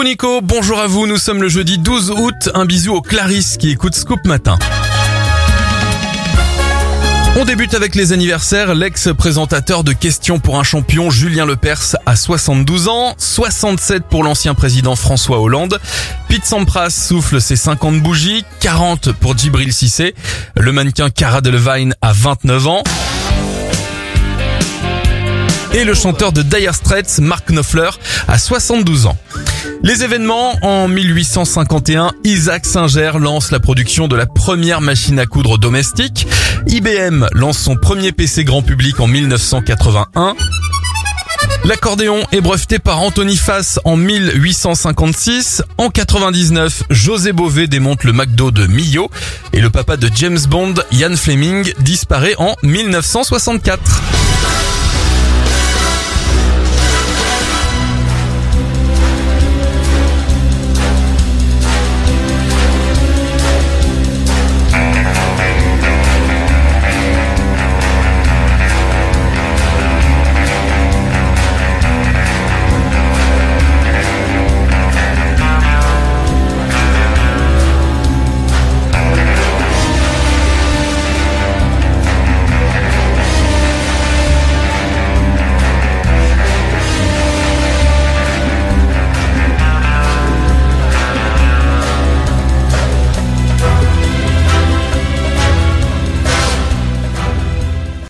Coucou Nico, bonjour à vous, nous sommes le jeudi 12 août, un bisou aux Clarisse qui écoute Scoop Matin. On débute avec les anniversaires. L'ex-présentateur de Questions pour un champion, Julien Lepers, a 72 ans, 67 pour l'ancien président François Hollande. Pete Sampras souffle ses 50 bougies, 40 pour Djibril Cissé. Le mannequin Cara Delevingne a 29 ans. Et le chanteur de Dire Straits, Mark Knopfler, a 72 ans. Les événements, en 1851, Isaac Singer lance la production de la première machine à coudre domestique. IBM lance son premier PC grand public en 1981. L'accordéon est breveté par Anthony Fass en 1856. En 99, José Bové démonte le McDo de Millau et le papa de James Bond, Ian Fleming, disparaît en 1964.